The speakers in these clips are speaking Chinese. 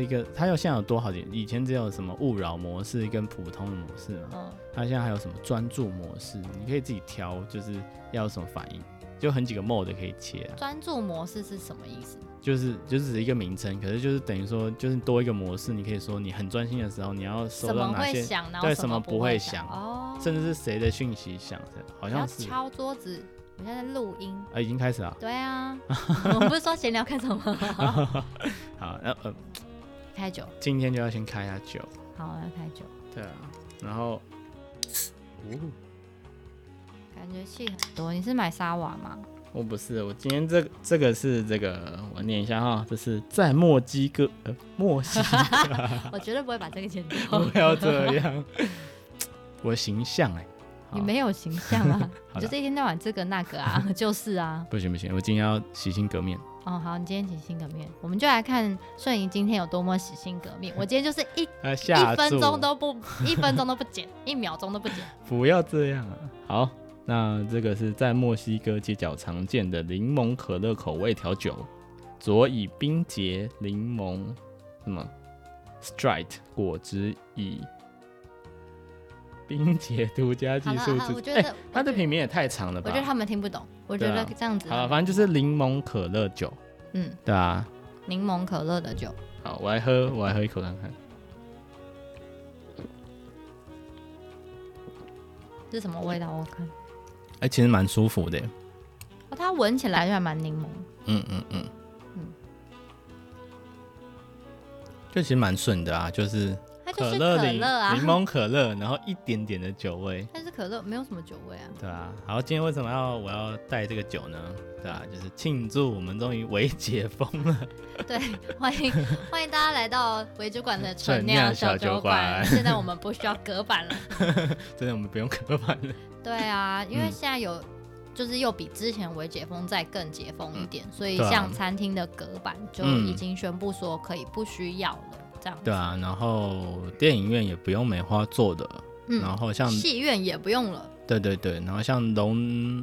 有一个，它有现在有多好点，以前只有什么勿扰模式跟普通的模式嘛，嗯，它现在还有什么专注模式，你可以自己挑，就是要有什么反应，就很几个 mode 可以切。专注模式是什么意思？就是就是一个名称，可是就是等于说就是多一个模式，你可以说你很专心的时候，你要收到哪些，对，什么不会想，哦，甚至是谁的讯息响的，好像是敲桌子。我现在在录音啊，已经开始了。对啊，我们不是说闲聊开什么？好，那呃，开酒。今天就要先开一下酒。好，要开酒。对啊，然后，哦，感觉气很多。你是买沙瓦吗？我不是，我今天这个、这个是这个，我念一下哈，这是在墨西哥，呃，墨西哥。我绝对不会把这个剪掉。不要这样，我形象哎。你没有形象啊，你就是一天到晚这个那个啊，就是啊。不行不行，我今天要洗心革面。哦，好，你今天洗心革面，我们就来看顺仪今天有多么洗心革面。我今天就是一 一分钟都不，一分钟都不剪，一秒钟都不剪。不要这样啊！好，那这个是在墨西哥街角常见的柠檬可乐口味调酒，佐以冰结柠檬什么 Strite 果汁以。冰结独家技术制，我觉得它的品名也太长了吧？我觉得他们听不懂。我觉得这样子。好，反正就是柠檬可乐酒。嗯，对啊。柠檬可乐的酒。好，我来喝，我来喝一口看看。是什么味道？我看。哎，其实蛮舒服的。哦，它闻起来就还蛮柠檬。嗯嗯嗯。嗯。就其实蛮顺的啊，就是。可乐啊柠檬可乐，然后一点点的酒味。但是可乐没有什么酒味啊。对啊，好，今天为什么要我要带这个酒呢？对啊，就是庆祝我们终于微解封了。对，欢迎欢迎大家来到微酒馆的纯酿小酒馆。现在我们不需要隔板了。真的，我们不用隔板了。对啊，因为现在有就是又比之前微解封再更解封一点，嗯、所以像餐厅的隔板就已经宣布说可以不需要了。对啊，然后电影院也不用梅花做的，嗯、然后像戏院也不用了。对对对，然后像龙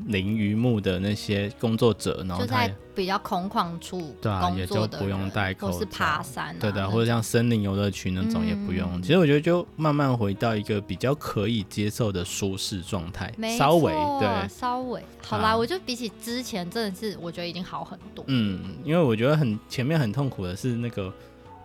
鳞榆木的那些工作者，然后就在比较空旷处工作的，对啊，也就不用戴口罩，或是爬山、啊，对的，或者像森林游乐区那种也不用。嗯、其实我觉得就慢慢回到一个比较可以接受的舒适状态，错稍微对，稍微好啦。啊、我就比起之前，真的是我觉得已经好很多。嗯，因为我觉得很前面很痛苦的是那个。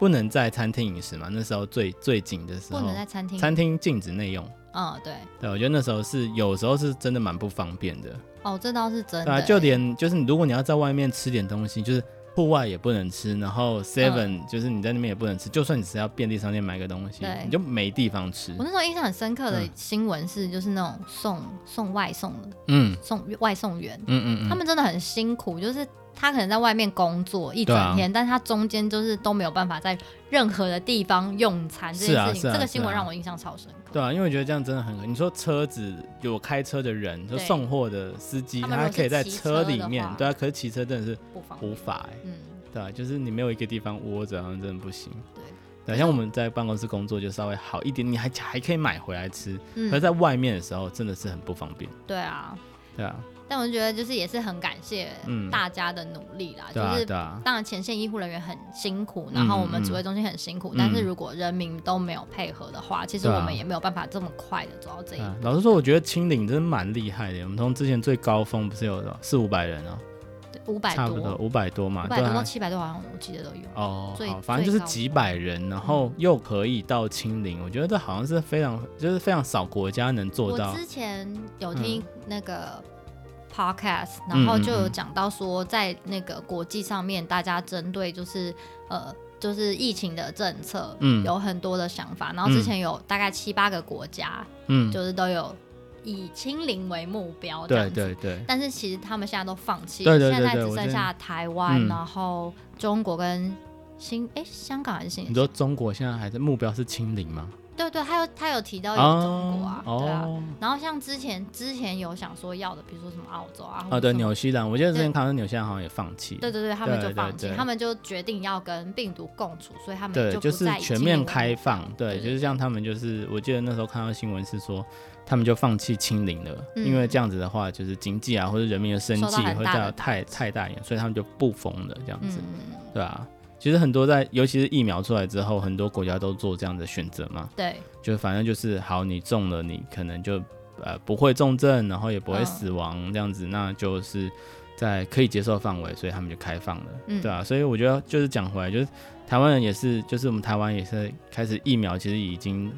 不能在餐厅饮食嘛？那时候最最紧的时候，不能在餐厅，餐厅禁止内用。嗯，对，对，我觉得那时候是有时候是真的蛮不方便的。哦，这倒是真的。对啊，就连就是如果你要在外面吃点东西，就是户外也不能吃，然后 Seven、嗯、就是你在那边也不能吃，就算你是要便利商店买个东西，你就没地方吃。我那时候印象很深刻的新闻是，就是那种送送外送的，嗯，送外送员，嗯，嗯嗯，他们真的很辛苦，就是。他可能在外面工作一整天，啊、但他中间就是都没有办法在任何的地方用餐这件事情。啊啊、这个新闻让我印象超深刻。对啊，因为我觉得这样真的很，你说车子有开车的人，就送货的司机，他可以在车里面，对啊，可是骑车真的是无法哎，嗯，对啊，就是你没有一个地方窝着，好像真的不行。对，对，像我们在办公室工作就稍微好一点，你还还可以买回来吃，嗯、可是在外面的时候真的是很不方便。对啊，对啊。但我觉得就是也是很感谢大家的努力啦，就是当然前线医护人员很辛苦，然后我们指挥中心很辛苦，但是如果人民都没有配合的话，其实我们也没有办法这么快的走到这一步。老实说，我觉得清零真的蛮厉害的。我们从之前最高峰不是有四五百人哦，五百差不多五百多嘛，五百多到七百多好像我记得都有哦。好，反正就是几百人，然后又可以到清零，我觉得这好像是非常就是非常少国家能做到。我之前有听那个。Podcast，然后就有讲到说，在那个国际上面，大家针对就是呃，就是疫情的政策，嗯，有很多的想法。然后之前有大概七八个国家，嗯，就是都有以清零为目标，这样子。对对对。但是其实他们现在都放弃了，现在只剩下台湾，然后中国跟新哎香港还是新？你说中国现在还在目标是清零吗？对对，他有他有提到有中国啊，对啊，然后像之前之前有想说要的，比如说什么澳洲啊，啊对，纽西兰，我记得之前看到纽西兰好像也放弃，对对对，他们就放弃，他们就决定要跟病毒共处，所以他们对就是全面开放，对，就是像他们就是，我记得那时候看到新闻是说，他们就放弃清零了，因为这样子的话，就是经济啊或者人民的生计会到太太大影响，所以他们就不封了这样子，对啊。其实很多在，尤其是疫苗出来之后，很多国家都做这样的选择嘛。对，就反正就是好，你中了，你可能就呃不会重症，然后也不会死亡这样子，嗯、那就是在可以接受范围，所以他们就开放了，嗯、对啊，所以我觉得就是讲回来，就是台湾人也是，就是我们台湾也是开始疫苗，其实已经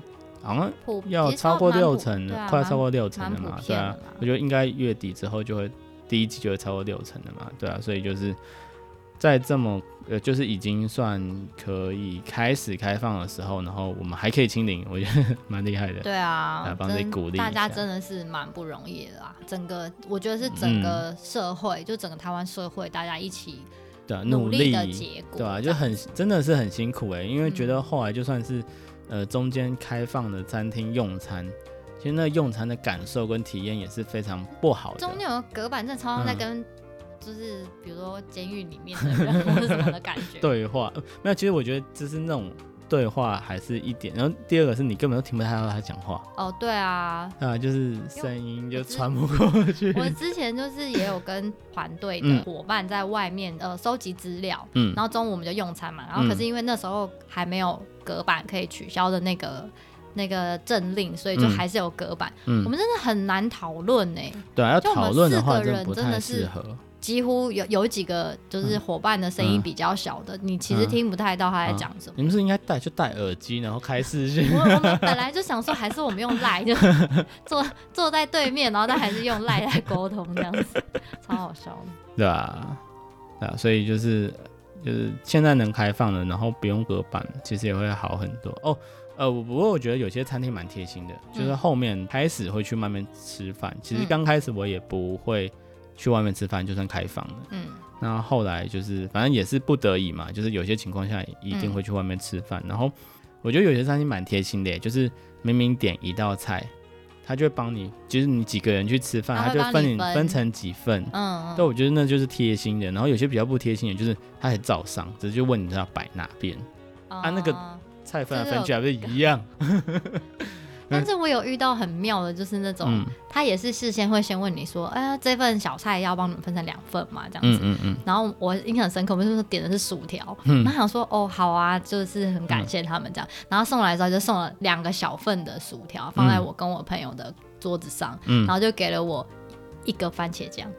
好像要超过六成了，快要超过六成了嘛，对啊，我觉得应该月底之后就会第一季就会超过六成了嘛，对啊，所以就是。在这么呃，就是已经算可以开始开放的时候，然后我们还可以清零，我觉得 蛮厉害的。对啊，来帮自己鼓励。大家真的是蛮不容易的啦，整个我觉得是整个社会，嗯、就整个台湾社会，大家一起的努力的结果，对啊，就很真的是很辛苦哎、欸，因为觉得后来就算是呃中间开放的餐厅用餐，其实那用餐的感受跟体验也是非常不好的。中间有隔板正常常在跟、嗯。就是比如说监狱里面的人或者什么的感觉，对话没有。其实我觉得就是那种对话还是一点。然后第二个是你根本都听不太到他讲话。哦，对啊，啊，就是声音就传不过去。我之前就是也有跟团队的伙伴在外面呃收集资料，嗯，然后中午我们就用餐嘛。然后可是因为那时候还没有隔板可以取消的那个那个政令，所以就还是有隔板。嗯，我们真的很难讨论呢。对啊，要讨论的话，真的不太适合。几乎有有几个就是伙伴的声音比较小的，嗯、你其实听不太到他在讲什么。嗯嗯、你们是应该戴就戴耳机，然后开视讯。我我们本来就想说，还是我们用赖就 坐坐在对面，然后但还是用赖来沟通这样子，超好笑的。对啊，对啊，所以就是就是现在能开放了，然后不用隔板，其实也会好很多哦。呃，不过我觉得有些餐厅蛮贴心的，就是后面开始会去慢慢吃饭。嗯、其实刚开始我也不会。去外面吃饭就算开放了，嗯，那后来就是反正也是不得已嘛，就是有些情况下一定会去外面吃饭。嗯、然后我觉得有些餐厅蛮贴心的，就是明明点一道菜，他就会帮你，就是你几个人去吃饭，他就分你分成几份，嗯嗯。但我觉得那就是贴心的。然后有些比较不贴心的，就是他还照上，只是就问你要摆哪边，嗯、啊，那个菜分来分去还不是一样。但是我有遇到很妙的，就是那种、嗯、他也是事先会先问你说，哎呀，这份小菜要帮你们分成两份嘛，这样子。嗯嗯嗯、然后我印象深刻，我们就是点的是薯条，嗯、然后想说，哦，好啊，就是很感谢他们这样。嗯、然后送来之后就送了两个小份的薯条，放在我跟我朋友的桌子上，嗯、然后就给了我一个番茄酱。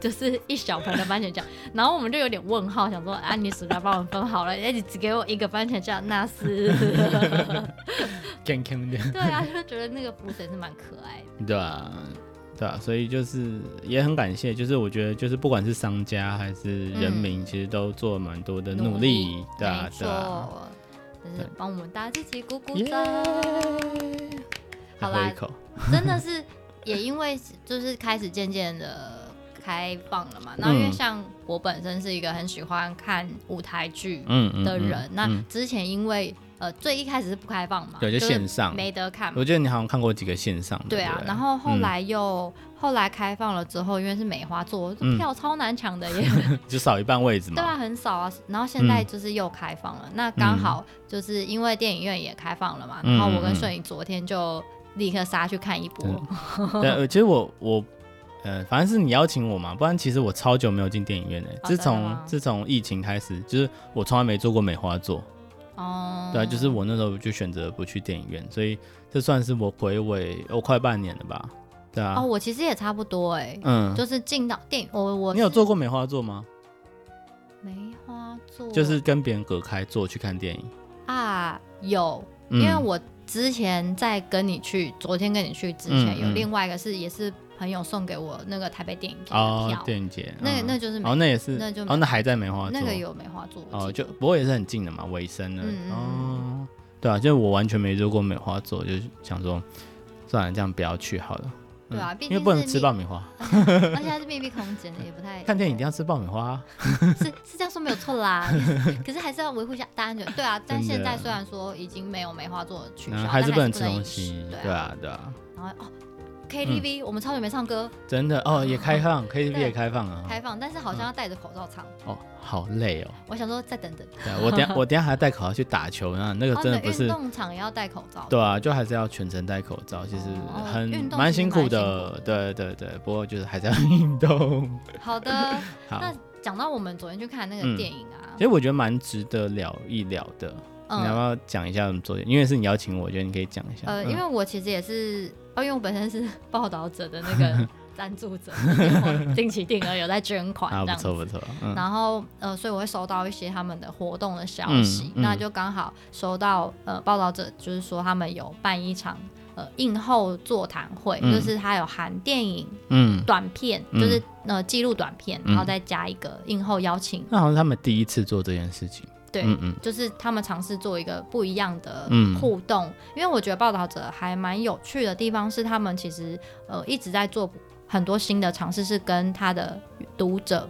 就是一小盆的番茄酱，然后我们就有点问号，想说啊，你薯条帮我分好了，哎，你只给我一个番茄酱，那是，健康点。对啊，就觉得那个补水是蛮可爱的。对啊，对啊，所以就是也很感谢，就是我觉得就是不管是商家还是人民，其实都做了蛮多的努力，对啊，对啊，就是帮我们大家一起鼓鼓掌。好啦，真的是也因为就是开始渐渐的。开放了嘛？那因为像我本身是一个很喜欢看舞台剧的人，嗯嗯嗯嗯、那之前因为呃最一开始是不开放嘛，对，就线上没得看。我觉得你好像看过几个线上的，对啊。对然后后来又、嗯、后来开放了之后，因为是梅花座，票超难抢的耶，嗯、就少一半位置嘛。对啊，很少啊。然后现在就是又开放了，嗯、那刚好就是因为电影院也开放了嘛，嗯、然后我跟顺颖昨天就立刻杀去看一波。对，对，其实我我。呃，反正是你邀请我嘛，不然其实我超久没有进电影院的。自从自从疫情开始，就是我从来没做过梅花座。哦。对啊，就是我那时候就选择不去电影院，所以这算是我回味我快半年了吧？对啊。哦，我其实也差不多哎。嗯。就是进到电影，我我。你有做过梅花座吗？梅花座。就是跟别人隔开坐去看电影。啊，有，因为我之前在跟你去，昨天跟你去之前，有另外一个是也是。朋友送给我那个台北电影节的票，电影节，那那就是哦，那也是，那就哦，那还在梅花座，那个有梅花座哦，就不过也是很近的嘛，尾声了。哦，对啊，就是我完全没坐过梅花座，就想说算了，这样不要去好了，对啊，因为不能吃爆米花，而且还是密闭空间的，也不太看电影一定要吃爆米花，是是这样说没有错啦，可是还是要维护一下大安全，对啊，但现在虽然说已经没有梅花座取消，还是不能吃东西，对啊，对啊，然后哦。KTV，我们超久没唱歌，真的哦，也 开放，KTV 也开放啊，开放，但是好像要戴着口罩唱，哦，好累哦。我想说再等等，对，我等下 我等下还要戴口罩去打球呢，那个真的不是。运动场也要戴口罩。对啊，就还是要全程戴口罩，其实很蛮辛苦的，对对对，不过就是还是要运动。好的，那讲到我们昨天去看那个电影啊，嗯、其实我觉得蛮值得聊一聊的。嗯、你要不要讲一下怎么做？因为是你邀请我，我觉得你可以讲一下。呃，嗯、因为我其实也是，哦，因为我本身是 报道者的那个 赞助者，定期定额有在捐款这样子，啊、不错不错。嗯、然后呃，所以我会收到一些他们的活动的消息，嗯嗯、那就刚好收到呃报道者就是说他们有办一场。呃，映后座谈会，嗯、就是他有含电影、嗯，短片，嗯、就是呃记录短片，嗯、然后再加一个映后邀请。那好像他们第一次做这件事情，对，嗯嗯，就是他们尝试做一个不一样的互动。嗯、因为我觉得报道者还蛮有趣的地方是，他们其实呃一直在做很多新的尝试，是跟他的读者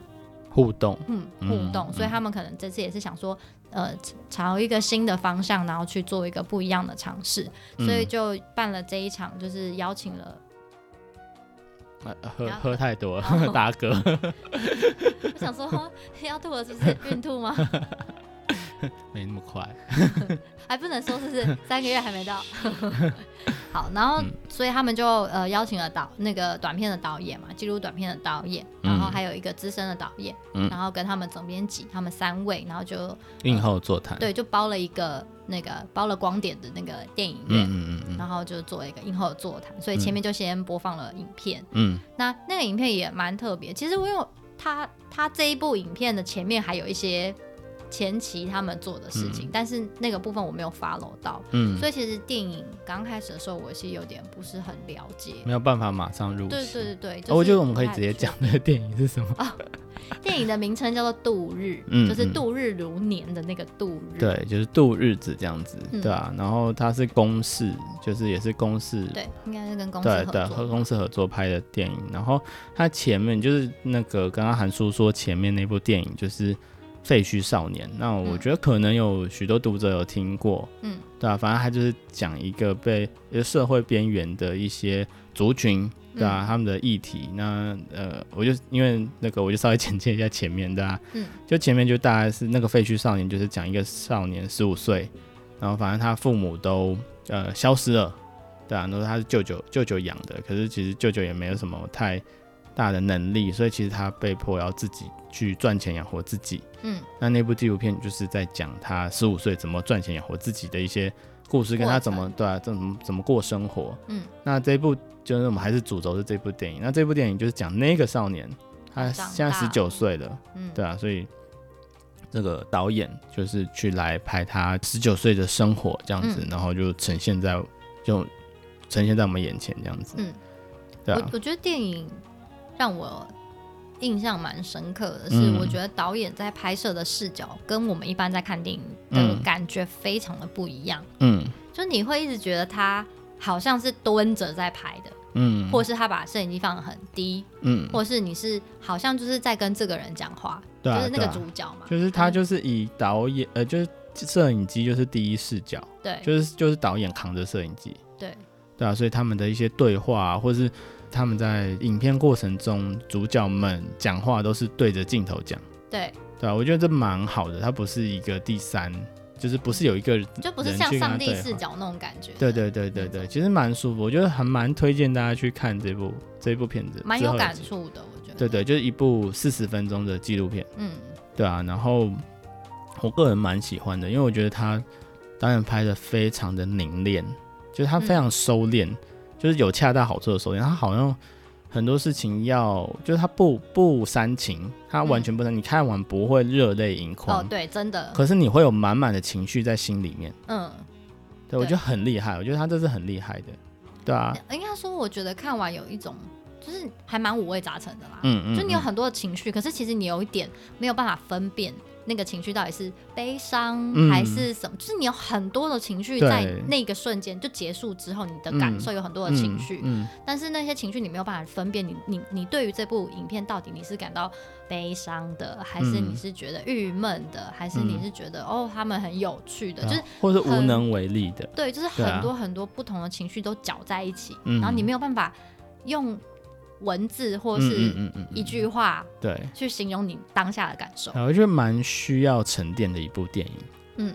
互动，嗯，互动。嗯、所以他们可能这次也是想说。呃，朝一个新的方向，然后去做一个不一样的尝试，嗯、所以就办了这一场，就是邀请了。喝喝，太多了，哦、打嗝。我想说，要吐了是不是？孕吐吗？没那么快，还 不能说是是 三个月还没到。好，然后、嗯、所以他们就呃邀请了导那个短片的导演嘛，记录短片的导演，然后还有一个资深的导演，嗯、然后跟他们总编辑，他们三位，然后就映后座谈，对，就包了一个那个包了光点的那个电影院，嗯嗯嗯，然后就做一个映后座谈，所以前面就先播放了影片，嗯，那那个影片也蛮特别，其实我有他他这一部影片的前面还有一些。前期他们做的事情，嗯、但是那个部分我没有 follow 到，嗯，所以其实电影刚开始的时候，我是有点不是很了解，没有办法马上入。对对对对，就是哦、我觉得我们可以直接讲那个电影是什么。哦、电影的名称叫做度日，嗯，就是度日如年的那个度日，对，就是度日子这样子，嗯、对啊。然后它是公式，就是也是公式，对，应该是跟公司合作，对对，和公司合作拍的电影。然后它前面就是那个刚刚韩叔说前面那部电影就是。废墟少年，那我觉得可能有许多读者有听过，嗯，对啊，反正他就是讲一个被一个社会边缘的一些族群，对啊，嗯、他们的议题。那呃，我就因为那个，我就稍微简介一下前面，对啊，嗯，就前面就大概是那个废墟少年，就是讲一个少年十五岁，然后反正他父母都呃消失了，对啊，然后他是舅舅舅舅养的，可是其实舅舅也没有什么太大的能力，所以其实他被迫要自己去赚钱养活自己。嗯，那那部纪录片就是在讲他十五岁怎么赚钱养活自己的一些故事，跟他怎么对啊，怎么怎么过生活。嗯，那这一部就是我们还是主轴是这部电影。那这部电影就是讲那个少年，他现在十九岁了。嗯，对啊，所以这个导演就是去来拍他十九岁的生活这样子，嗯、然后就呈现在就呈现在我们眼前这样子。嗯，对啊，我我觉得电影让我。印象蛮深刻的是，我觉得导演在拍摄的视角跟我们一般在看电影的感觉非常的不一样。嗯，就你会一直觉得他好像是蹲着在拍的，嗯，或是他把摄影机放得很低，嗯，或是你是好像就是在跟这个人讲话，对，就是那个主角嘛，就是他就是以导演呃，就是摄影机就是第一视角，对，就是就是导演扛着摄影机，对，对啊，所以他们的一些对话或是。他们在影片过程中，主角们讲话都是对着镜头讲。对，对啊，我觉得这蛮好的。它不是一个第三，就是不是有一个人，就不是像上帝视角那种感觉。对对对对对，其实蛮舒服。我觉得还蛮推荐大家去看这部这部片子，蛮有感触的。我觉得，对对，就是一部四十分钟的纪录片。嗯，对啊。然后我个人蛮喜欢的，因为我觉得他导演拍的非常的凝练，就是他非常收敛。嗯就是有恰到好处的收敛，他好像很多事情要，就是他不不煽情，他完全不煽，嗯、你看完不会热泪盈眶。哦，对，真的。可是你会有满满的情绪在心里面。嗯，对，我觉得很厉害，我觉得他这是很厉害的，对啊。应该说，我觉得看完有一种，就是还蛮五味杂陈的啦。嗯，嗯嗯。就你有很多的情绪，可是其实你有一点没有办法分辨。那个情绪到底是悲伤还是什么？嗯、就是你有很多的情绪在那个瞬间就结束之后，你的感受有很多的情绪，嗯嗯嗯、但是那些情绪你没有办法分辨你。你你你对于这部影片到底你是感到悲伤的，还是你是觉得郁闷的，嗯、还是你是觉得哦他们很有趣的，嗯、就是或者无能为力的。对，就是很多很多不同的情绪都搅在一起，嗯、然后你没有办法用。文字或是一句话，对，去形容你当下的感受。我觉得蛮需要沉淀的一部电影。嗯，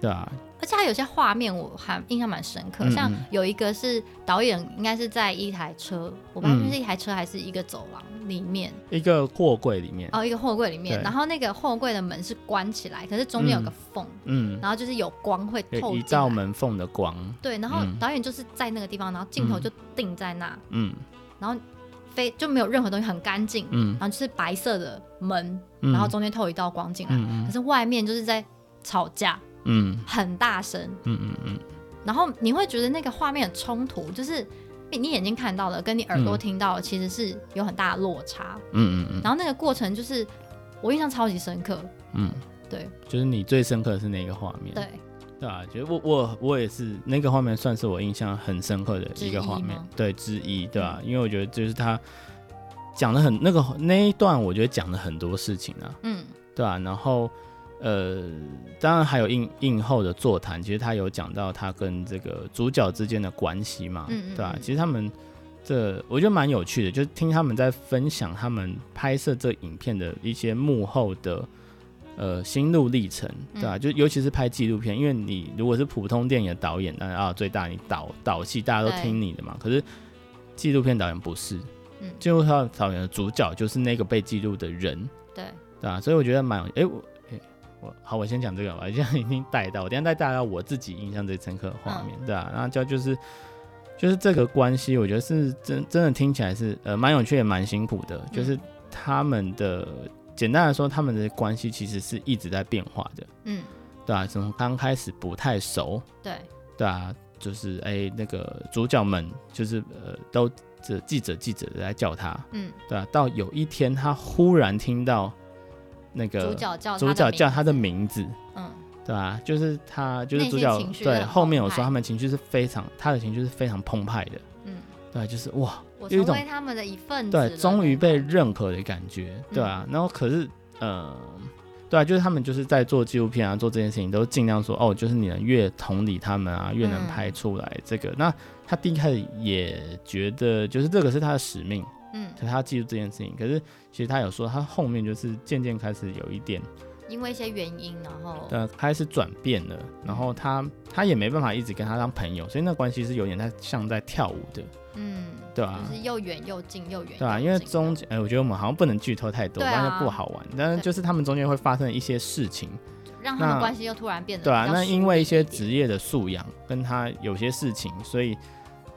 对啊。而且他有些画面我还印象蛮深刻，嗯嗯，像有一个是导演应该是在一台车，我不知道是一台车还是一个走廊里面，一个货柜里面。哦，一个货柜里面，然后那个货柜的门是关起来，可是中间有个缝，嗯，然后就是有光会透进，一道门缝的光。对，然后导演就是在那个地方，然后镜头就定在那，嗯，然后非就没有任何东西，很干净，嗯，然后就是白色的门，然后中间透一道光进来，嗯，可是外面就是在吵架。嗯，很大声，嗯嗯嗯，然后你会觉得那个画面很冲突，就是你眼睛看到的跟你耳朵听到的其实是有很大的落差，嗯嗯嗯，然后那个过程就是我印象超级深刻，嗯，对，就是你最深刻的是哪个画面，对，对啊，觉得我我我也是那个画面算是我印象很深刻的一个画面，对，之一，对吧？因为我觉得就是他讲的很那个那一段，我觉得讲了很多事情啊，嗯，对啊？然后。呃，当然还有映映后的座谈，其实他有讲到他跟这个主角之间的关系嘛，嗯嗯对吧？其实他们这我觉得蛮有趣的，就是听他们在分享他们拍摄这影片的一些幕后的呃心路历程，对吧？就尤其是拍纪录片，因为你如果是普通电影的导演，那啊最大你导导戏大家都听你的嘛，可是纪录片导演不是，嗯，纪录片导演的主角就是那个被记录的人，对，对吧？所以我觉得蛮哎我。我好，我先讲这个吧，现在已经带到，我等下再带到我自己印象最深刻的画面，嗯、对啊，然后就就是就是这个关系，我觉得是真真的听起来是呃蛮有趣也蛮辛苦的，嗯、就是他们的简单来说，他们的关系其实是一直在变化的，嗯，对啊，从刚开始不太熟，对，对啊，就是哎、欸、那个主角们就是呃都这记者记者的在叫他，嗯，对啊，到有一天他忽然听到。那个主角叫主角叫他的名字，嗯，对啊？就是他，就是主角。对，后面有说他们情绪是非常，他的情绪是非常澎湃的，嗯，对，就是哇，有一种他们的一份子，对，终于被认可的感觉，对啊。然后可是，呃，对啊，就是他们就是在做纪录片啊，做这件事情都尽量说，哦，就是你能越同理他们啊，越能拍出来这个。那他第一开始也觉得，就是这个是他的使命。嗯，所以他记住这件事情，可是其实他有说，他后面就是渐渐开始有一点，因为一些原因，然后对开始转变了，然后他他也没办法一直跟他当朋友，所以那关系是有点在像在跳舞的，嗯，就是又远又近又远，对啊，因为中间哎，我觉得我们好像不能剧透太多，不然就不好玩。但是就是他们中间会发生一些事情，让他们关系又突然变得对啊，那因为一些职业的素养跟他有些事情，所以。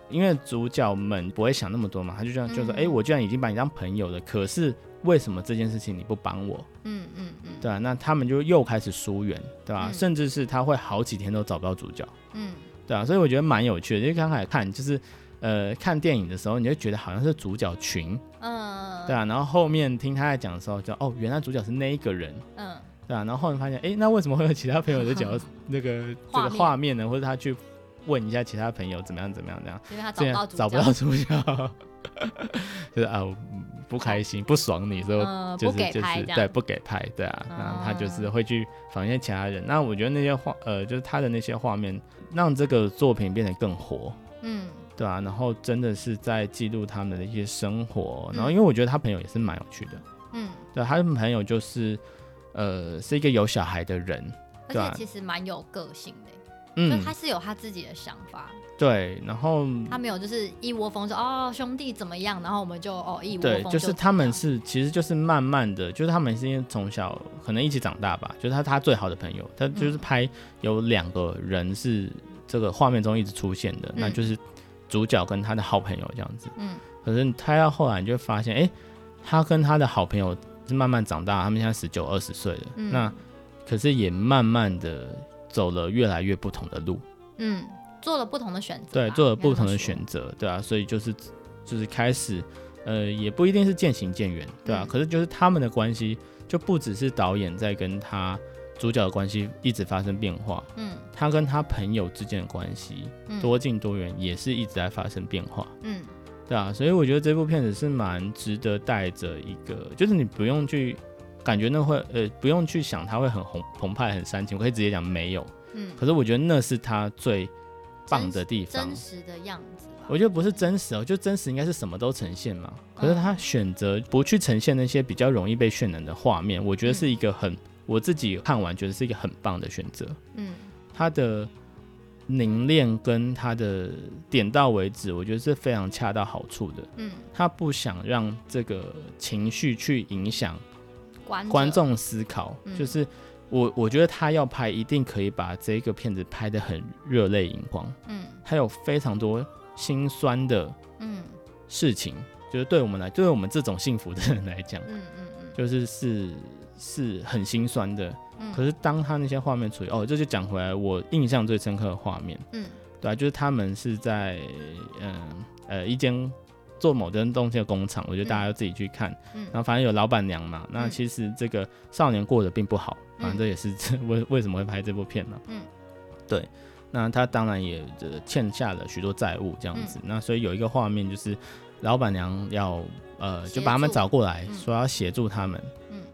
因为主角们不会想那么多嘛，他就这样就说：“哎、我居然已经把你当朋友了，可是为什么这件事情你不帮我？”嗯嗯嗯，对啊，那他们就又开始疏远，对吧？嗯、甚至是他会好几天都找不到主角，嗯，对啊，所以我觉得蛮有趣的。因为刚开始看就是，呃，看电影的时候，你就觉得好像是主角群，嗯，对啊，然后后面听他在讲的时候就，就哦，原来主角是那一个人，嗯，对啊，然后后面发现，哎、欸，那为什么会有其他朋友的角 那个这个画面呢？或者他去。问一下其他朋友怎么样怎么样这样，因为他找不到主角，找不到主角，就是啊不开心不爽你，所以就是就是对不给拍，对啊，然后他就是会去访一些其他人。那我觉得那些画呃就是他的那些画面，让这个作品变得更活，嗯，对啊，然后真的是在记录他们的一些生活，然后因为我觉得他朋友也是蛮有趣的，嗯，对，他的朋友就是呃是一个有小孩的人，而且其实蛮有个性的。嗯，就他是有他自己的想法，对，然后他没有就是一窝蜂说哦兄弟怎么样，然后我们就哦一窝蜂，对，就是他们是其实就是慢慢的，就是他们是因为从小可能一起长大吧，就是他他最好的朋友，他就是拍有两个人是这个画面中一直出现的，嗯、那就是主角跟他的好朋友这样子，嗯，可是他到后来你就发现，哎，他跟他的好朋友是慢慢长大，他们现在十九二十岁了，嗯、那可是也慢慢的。走了越来越不同的路，嗯，做了不同的选择，对，做了不同的选择，对啊，所以就是就是开始，呃，也不一定是渐行渐远，对啊，嗯、可是就是他们的关系就不只是导演在跟他主角的关系一直发生变化，嗯，他跟他朋友之间的关系、嗯、多近多远也是一直在发生变化，嗯，对啊，所以我觉得这部片子是蛮值得带着一个，就是你不用去。感觉那会呃不用去想他会很红澎湃很煽情，我可以直接讲没有。嗯，可是我觉得那是他最棒的地方，真实的样子。我觉得不是真实哦，就真实应该是什么都呈现嘛。可是他选择不去呈现那些比较容易被渲染的画面，我觉得是一个很我自己看完觉得是一个很棒的选择。嗯，他的凝练跟他的点到为止，我觉得是非常恰到好处的。嗯，他不想让这个情绪去影响观众。思考，嗯、就是我我觉得他要拍，一定可以把这个片子拍得很热泪盈眶。嗯，他有非常多心酸的嗯。事情，嗯、就是对我们来，对我们这种幸福的人来讲，嗯嗯嗯，就是是是很心酸的。可是当他那些画面处理哦，这就讲回来，我印象最深刻的画面，嗯，对啊，就是他们是在嗯呃，呃一间做某件东西的工厂，我觉得大家要自己去看，嗯，然后反正有老板娘嘛，那其实这个少年过得并不好，反正这也是为为什么会拍这部片嘛，嗯，对，那他当然也欠下了许多债务这样子，那所以有一个画面就是老板娘要呃就把他们找过来说要协助他们。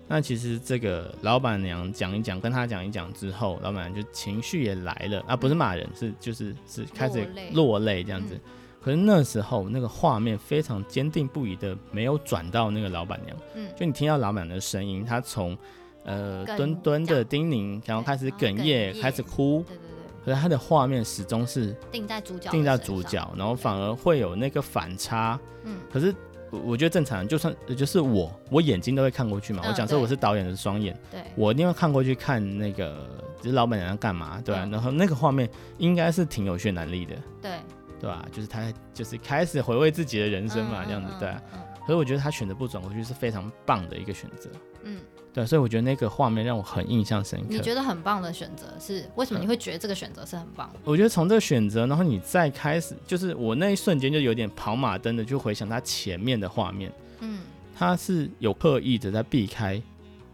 那其实这个老板娘讲一讲，跟他讲一讲之后，老板娘就情绪也来了。啊，不是骂人，是就是是开始落泪这样子。嗯、可是那时候那个画面非常坚定不移的没有转到那个老板娘，嗯，就你听到老板娘的声音，她从呃敦敦的叮咛，然后开始哽咽，开始哭，对对对。可是她的画面始终是定在主角，定在主角，然后反而会有那个反差，嗯，可是。我觉得正常，就算就是我，我眼睛都会看过去嘛。嗯、我假设我是导演的双眼，对，我一定会看过去看那个，就是老板娘在干嘛，对吧、啊？嗯、然后那个画面应该是挺有渲染力的，对，对吧、啊？就是他就是开始回味自己的人生嘛，嗯、这样子，对、啊。嗯嗯嗯、可是我觉得他选择不转过去是非常棒的一个选择，嗯。对，所以我觉得那个画面让我很印象深刻。你觉得很棒的选择是为什么？你会觉得这个选择是很棒的？我觉得从这个选择，然后你再开始，就是我那一瞬间就有点跑马灯的，就回想他前面的画面。嗯，他是有刻意的在避开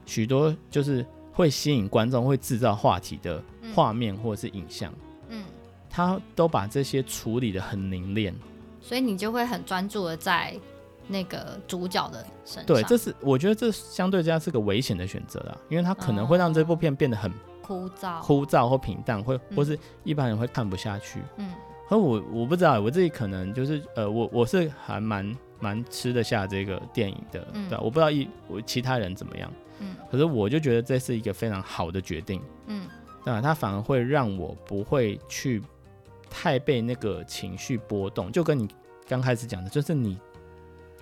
许多就是会吸引观众、会制造话题的画面或者是影像。嗯，他都把这些处理的很凝练，所以你就会很专注的在。那个主角的身上，对，这是我觉得这相对之下是个危险的选择啦，因为它可能会让这部片变得很枯燥、枯燥或平淡，会或是一般人会看不下去。嗯，可我我不知道，我自己可能就是呃，我我是还蛮蛮吃得下这个电影的，嗯、对，我不知道一我其他人怎么样，嗯，可是我就觉得这是一个非常好的决定，嗯，对吧？他反而会让我不会去太被那个情绪波动，就跟你刚开始讲的，就是你。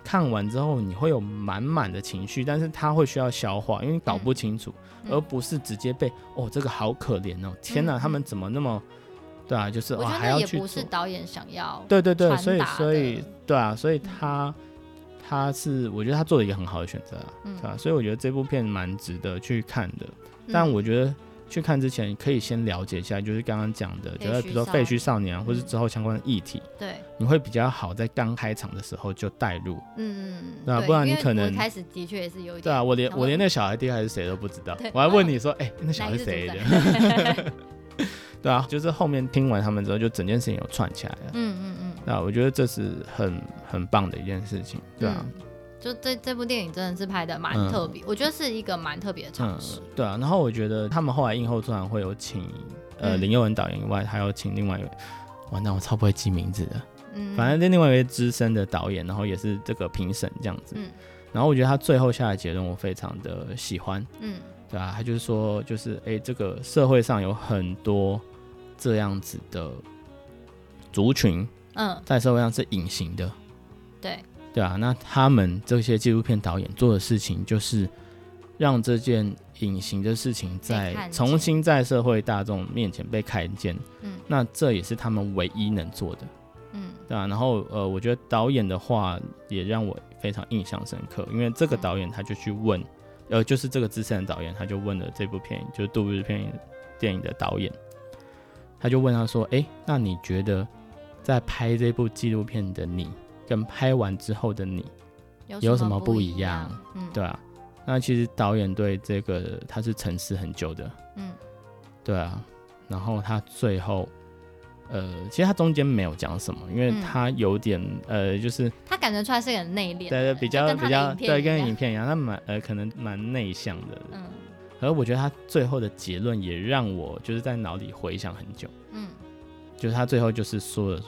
看完之后，你会有满满的情绪，但是他会需要消化，因为搞不清楚，嗯、而不是直接被哦，这个好可怜哦，天哪，嗯、他们怎么那么，对啊，就是哇，还要去不是导演想要对对对，所以所以对啊，所以他、嗯、他是我觉得他做了一个很好的选择啊，嗯、对吧、啊？所以我觉得这部片蛮值得去看的，嗯、但我觉得。去看之前，可以先了解一下，就是刚刚讲的，就是比如说废墟少年啊，或是之后相关的议题，对，你会比较好在刚开场的时候就带入，嗯嗯，对吧？不然你可能开始的确也是有一点，对啊，我连我连那小孩爹还是谁都不知道，我还问你说，哎，那小孩是谁？的？对啊，就是后面听完他们之后，就整件事情有串起来了，嗯嗯嗯，那我觉得这是很很棒的一件事情，对啊。就这这部电影真的是拍的蛮特别，嗯、我觉得是一个蛮特别的尝试。对啊，然后我觉得他们后来映后突然会有请呃林佑文导演以外，还有请另外一位，完蛋我超不会记名字的，嗯，反正另另外一位资深的导演，然后也是这个评审这样子，嗯，然后我觉得他最后下的结论我非常的喜欢，嗯，对啊，他就是说就是哎、欸、这个社会上有很多这样子的族群，嗯，在社会上是隐形的，对。对啊，那他们这些纪录片导演做的事情，就是让这件隐形的事情在重新在社会大众面前被看见。嗯，那这也是他们唯一能做的。嗯，对啊。然后呃，我觉得导演的话也让我非常印象深刻，因为这个导演他就去问，呃，就是这个资深的导演他就问了这部片，就是《度日片电影的导演，他就问他说：“哎，那你觉得在拍这部纪录片的你？”跟拍完之后的你有什么不一样？对啊。那其实导演对这个他是沉思很久的，嗯，对啊。然后他最后，呃，其实他中间没有讲什么，因为他有点，呃，就是他感觉出来是很内敛，对对，比较比较对，跟影片一样，他蛮呃可能蛮内向的，嗯。而我觉得他最后的结论也让我就是在脑里回想很久，嗯，就是他最后就是说了。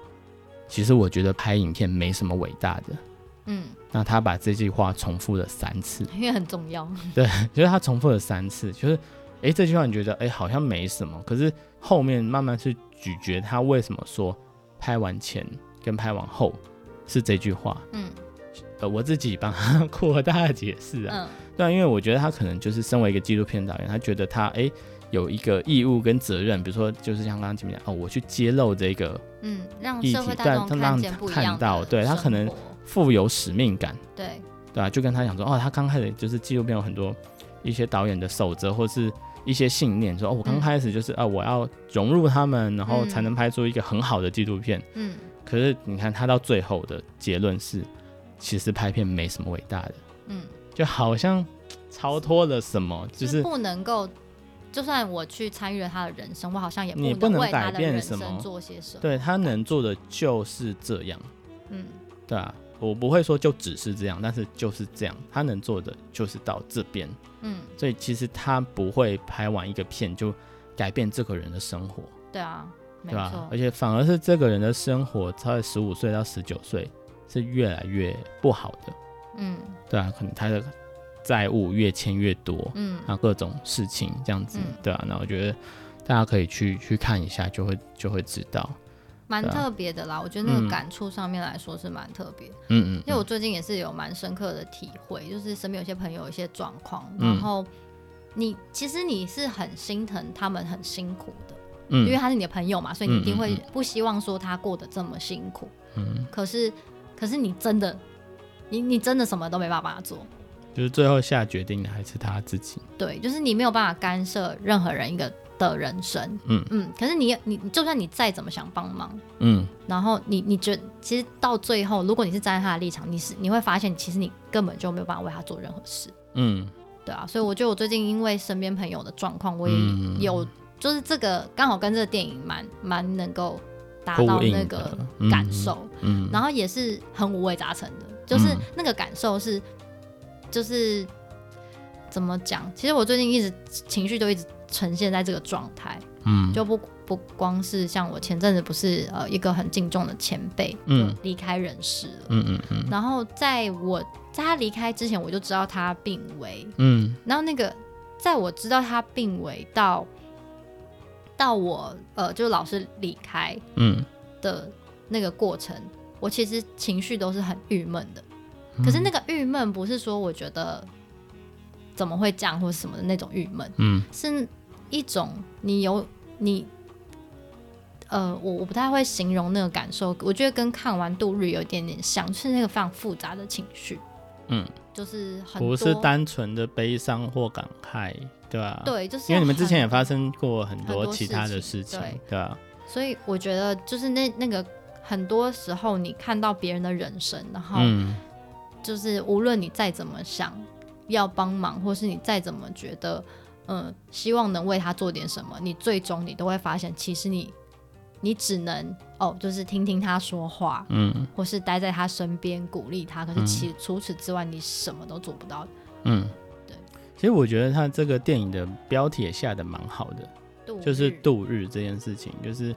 其实我觉得拍影片没什么伟大的，嗯，那他把这句话重复了三次，因为很重要。对，就是他重复了三次，就是哎，这句话你觉得哎好像没什么，可是后面慢慢去咀嚼他为什么说拍完前跟拍完后是这句话，嗯，呃，我自己帮他 扩大解释啊，嗯，对，因为我觉得他可能就是身为一个纪录片导演，他觉得他哎有一个义务跟责任，比如说就是像刚刚前面讲哦，我去揭露这个，嗯，让社会大众看见不一样的看到，对他可能富有使命感，对，对啊，就跟他讲说哦，他刚开始就是纪录片有很多一些导演的守则或是。一些信念说哦，我刚开始就是啊、我要融入他们，然后才能拍出一个很好的纪录片。嗯，可是你看他到最后的结论是，其实拍片没什么伟大的。嗯，就好像超脱了什么，就是不能够，就算我去参与了他的人生，我好像也不能为他的人生，做些什么。对，他能做的就是这样。嗯，对啊。我不会说就只是这样，但是就是这样，他能做的就是到这边，嗯，所以其实他不会拍完一个片就改变这个人的生活，对啊，对吧？而且反而是这个人的生活，在十五岁到十九岁是越来越不好的，嗯，对啊，可能他的债务越欠越多，嗯，然后各种事情这样子，嗯、对啊，那我觉得大家可以去去看一下，就会就会知道。蛮特别的啦，我觉得那个感触上面来说是蛮特别。嗯嗯，因为我最近也是有蛮深刻的体会，就是身边有些朋友有一些状况，然后你其实你是很心疼他们很辛苦的，嗯，因为他是你的朋友嘛，所以你一定会不希望说他过得这么辛苦。嗯，可是可是你真的，你你真的什么都没办法做，就是最后下决定的还是他自己。对，就是你没有办法干涉任何人一个。的人生，嗯。嗯，可是你你就算你再怎么想帮忙，嗯，然后你你觉得其实到最后，如果你是站在他的立场，你是你会发现，其实你根本就没有办法为他做任何事，嗯，对啊，所以我觉得我最近因为身边朋友的状况，我也有就是这个刚好跟这个电影蛮蛮能够达到那个感受，嗯，然后也是很五味杂陈的，就是那个感受是就是怎么讲？其实我最近一直情绪都一直。呈现在这个状态，嗯，就不不光是像我前阵子不是呃一个很敬重的前辈，嗯，离开人世了，嗯嗯嗯，然后在我在他离开之前，我就知道他病危，嗯，然后那个在我知道他病危到到我呃就老师离开，嗯的那个过程，嗯，我其实情绪都是很郁闷的，可是那个郁闷不是说我觉得怎么会这样或什么的那种郁闷，嗯，是。一种你有你，呃，我我不太会形容那个感受，我觉得跟看完度日有一点点像，是那个非常复杂的情绪，嗯，就是很不是单纯的悲伤或感慨，对吧、啊？对，就是因为你们之前也发生过很多其他的事情，对，吧啊。所以我觉得就是那那个很多时候你看到别人的人生，然后就是无论你再怎么想要帮忙，或是你再怎么觉得。嗯，希望能为他做点什么。你最终你都会发现，其实你你只能哦，就是听听他说话，嗯，或是待在他身边鼓励他。可是其实除此之外，你什么都做不到。嗯，对。其实我觉得他这个电影的标题也下的蛮好的，就是度日这件事情，就是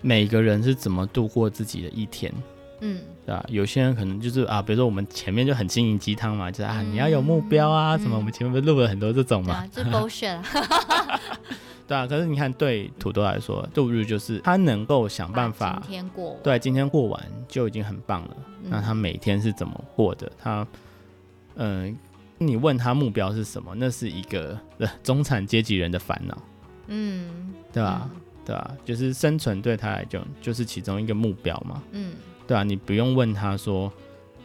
每个人是怎么度过自己的一天。嗯，对吧？有些人可能就是啊，比如说我们前面就很心灵鸡汤嘛，就是啊，你要有目标啊，什么？我们前面不是录了很多这种嘛，就 bullshit。对啊，可是你看，对土豆来说，度日就是他能够想办法，今天过，对，今天过完就已经很棒了。那他每天是怎么过的？他，嗯，你问他目标是什么？那是一个中产阶级人的烦恼。嗯，对吧？对啊，就是生存对他来讲就是其中一个目标嘛。嗯。对啊，你不用问他说，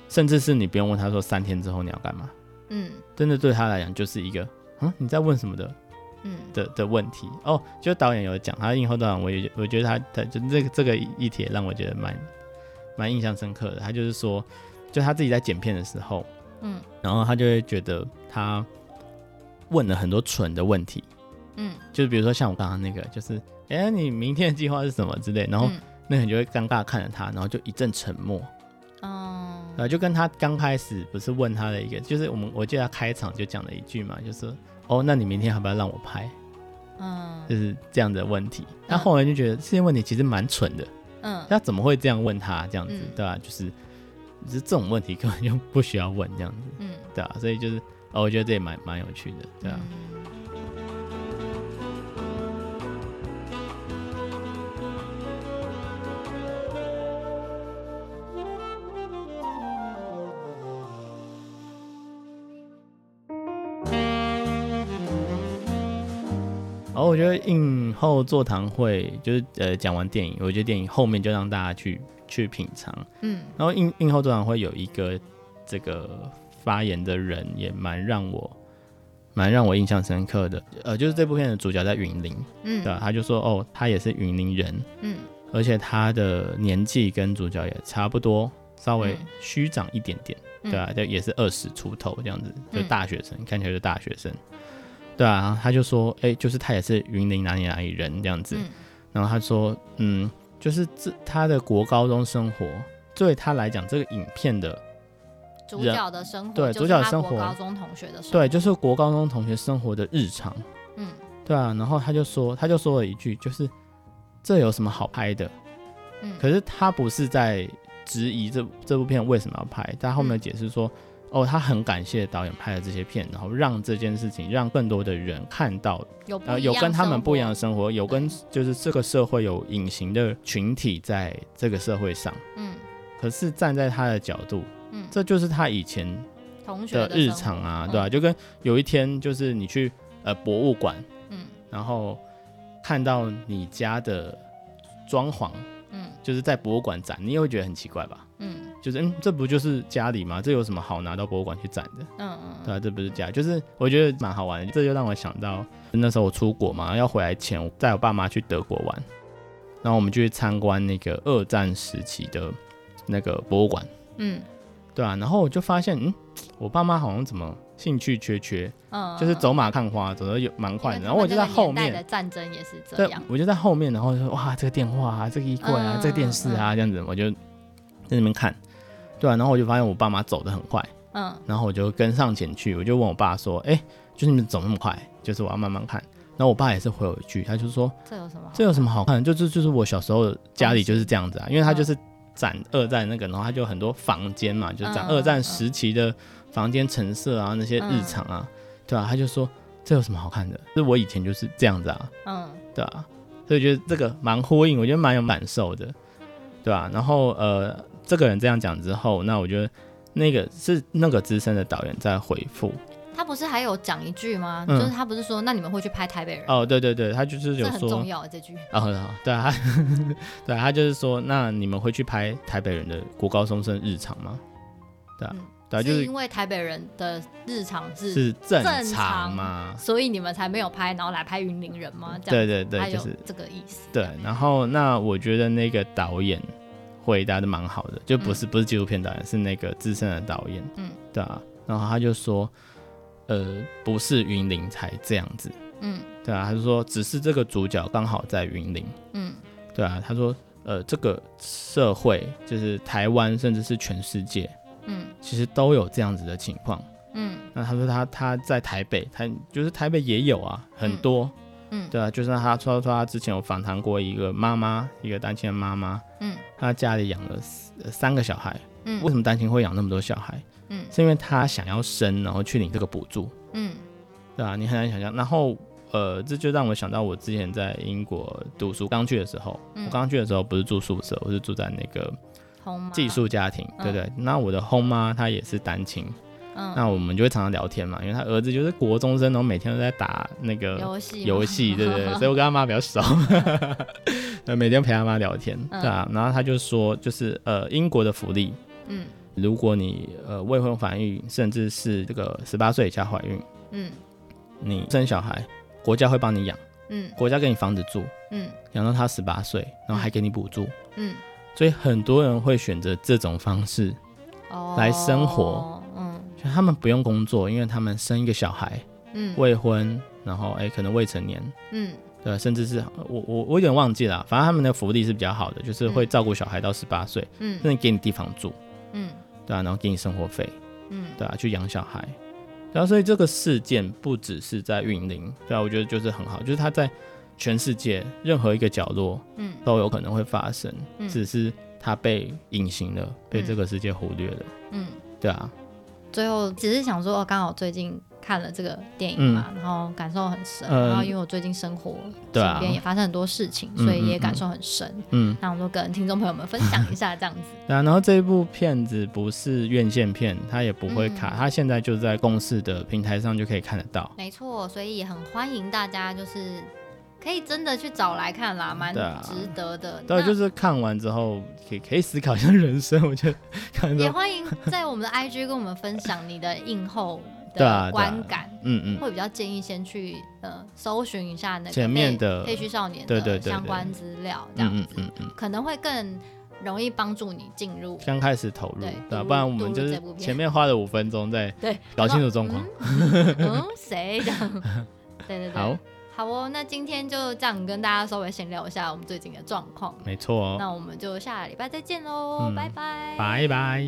甚至是你不用问他说三天之后你要干嘛？嗯，真的对他来讲就是一个，嗯，你在问什么的？嗯的的问题哦。就导演有讲，他映后导演，我也我觉得他他就这个这个议题让我觉得蛮蛮印象深刻的。他就是说，就他自己在剪片的时候，嗯，然后他就会觉得他问了很多蠢的问题，嗯，就是比如说像我刚刚那个，就是哎，你明天的计划是什么之类，然后。嗯那人就会尴尬看着他，然后就一阵沉默。哦、嗯，然后就跟他刚开始不是问他的一个，就是我们我记得他开场就讲了一句嘛，就是哦，那你明天要不要让我拍？嗯，就是这样的问题。他后来就觉得这些问题其实蛮蠢的。嗯，他怎么会这样问他这样子，嗯、对吧、啊？就是，就是这种问题根本就不需要问这样子。嗯，对、啊？所以就是哦，我觉得这也蛮蛮有趣的，对、啊？嗯我觉得映后座谈会就是呃讲完电影，我觉得电影后面就让大家去去品尝，嗯，然后映映后座谈会有一个这个发言的人也蛮让我蛮让我印象深刻的，呃，就是这部片的主角在云林，嗯，对，他就说哦，他也是云林人，嗯，而且他的年纪跟主角也差不多，稍微虚长一点点，嗯、对啊，就也是二十出头这样子，就大学生，嗯、看起来就是大学生。对啊，他就说，哎、欸，就是他也是云林哪里哪里人这样子，嗯、然后他说，嗯，就是这他的国高中生活，对他来讲，这个影片的主角的生活，对主角的生活，高中同学的生活，对，就是国高中同学生活的日常，嗯，对啊，然后他就说，他就说了一句，就是这有什么好拍的？嗯，可是他不是在质疑这这部片为什么要拍，他后面解释说。嗯哦，他很感谢导演拍的这些片，然后让这件事情让更多的人看到，有呃有跟他们不一样的生活，有跟就是这个社会有隐形的群体在这个社会上，嗯，可是站在他的角度，嗯，这就是他以前的日常啊，对吧？就跟有一天就是你去呃博物馆，嗯，然后看到你家的装潢，嗯，就是在博物馆展，你也会觉得很奇怪吧？嗯。就是嗯，这不就是家里吗？这有什么好拿到博物馆去展的？嗯嗯，对啊，这不是家，就是我觉得蛮好玩的。这就让我想到那时候我出国嘛，要回来前我带我爸妈去德国玩，然后我们就去参观那个二战时期的那个博物馆。嗯，对啊，然后我就发现，嗯，我爸妈好像怎么兴趣缺缺，嗯，就是走马看花，走得有蛮快的。然后我就在后面，的战争也是这样。我就在后面，然后就说哇，这个电话啊，这个衣柜啊，这个电视啊，这样子，我就在那边看。对啊，然后我就发现我爸妈走得很快，嗯，然后我就跟上前去，我就问我爸说：“哎，就是你们走那么快，就是我要慢慢看。”然后我爸也是回我一句，他就说：“这有什么？这有什么好看？就是就是我小时候家里就是这样子啊，因为他就是展二战那个，然后他就很多房间嘛，就展二战时期的房间陈设啊，那些日常啊，对啊，他就说这有什么好看的？就是我以前就是这样子啊，嗯，对啊，所以觉得这个蛮呼应，我觉得蛮有感受的，对吧？然后呃。这个人这样讲之后，那我觉得那个是那个资深的导演在回复。他不是还有讲一句吗？嗯、就是他不是说，那你们会去拍台北人？哦，对对对，他就是有说很重要的这句。哦，对啊，对啊，他就是说，那你们会去拍台北人的国高中生日常吗？对啊，嗯、对啊，就是因为台北人的日常是是正常嘛，所以你们才没有拍，然后来拍云林人吗？这样对对对，就是这个意思。对，然后那我觉得那个导演。回答的蛮好的，就不是、嗯、不是纪录片导演，是那个资深的导演，嗯，对啊，然后他就说，呃，不是云林才这样子，嗯，对啊，他就说只是这个主角刚好在云林，嗯，对啊，他说，呃，这个社会就是台湾，甚至是全世界，嗯，其实都有这样子的情况，嗯，那他说他他在台北，他就是台北也有啊，很多。嗯嗯，对啊，就是他说说他之前有访谈过一个妈妈，一个单亲的妈妈，嗯，她家里养了三个小孩，嗯，为什么单亲会养那么多小孩？嗯，是因为她想要生，然后去领这个补助，嗯，对啊，你很难想象。然后，呃，这就让我想到我之前在英国读书刚去的时候，嗯、我刚去的时候不是住宿舍，我是住在那个寄宿家庭，对对。那我的后妈她也是单亲。嗯、那我们就会常常聊天嘛，因为他儿子就是国中生，然后每天都在打那个游戏，游戏对不对？所以我跟他妈比较熟，每天陪他妈聊天，对啊。然后他就说，就是呃，英国的福利，嗯，如果你呃未婚怀孕，甚至是这个十八岁以下怀孕，嗯，你生小孩，国家会帮你养，嗯，国家给你房子住，嗯，养到他十八岁，然后还给你补助，嗯，所以很多人会选择这种方式来生活。哦他们不用工作，因为他们生一个小孩，嗯，未婚，然后哎，可能未成年，嗯，对，甚至是我我我有点忘记了，反正他们的福利是比较好的，就是会照顾小孩到十八岁，嗯，甚至给你地方住，嗯，对啊，然后给你生活费，嗯，对啊，去养小孩，然后所以这个事件不只是在云林，对啊，我觉得就是很好，就是他在全世界任何一个角落，嗯，都有可能会发生，嗯，只是他被隐形了，被这个世界忽略了，嗯，对啊。最后只是想说，哦，刚好最近看了这个电影嘛，嗯、然后感受很深。嗯、然后因为我最近生活身边也发生很多事情，嗯、所以也感受很深。嗯，那我们跟听众朋友们分享一下这样子。对啊，然后这一部片子不是院线片，它也不会卡，嗯、它现在就在公视的平台上就可以看得到。没错，所以也很欢迎大家就是可以真的去找来看啦，蛮值得的。对，就是看完之后可以可以思考一下人生，我觉得。也欢迎在我们的 IG 跟我们分享你的映后的观感。嗯嗯。会比较建议先去呃搜寻一下那个前面的废墟少年的相关资料，这样子，嗯嗯可能会更容易帮助你进入。刚开始投入，对，不然我们就是前面花了五分钟在对搞清楚状况。嗯，谁这样？对对对。好。好哦，那今天就这样跟大家稍微闲聊一下我们最近的状况。没错哦，那我们就下礼拜再见喽，嗯、拜拜，拜拜。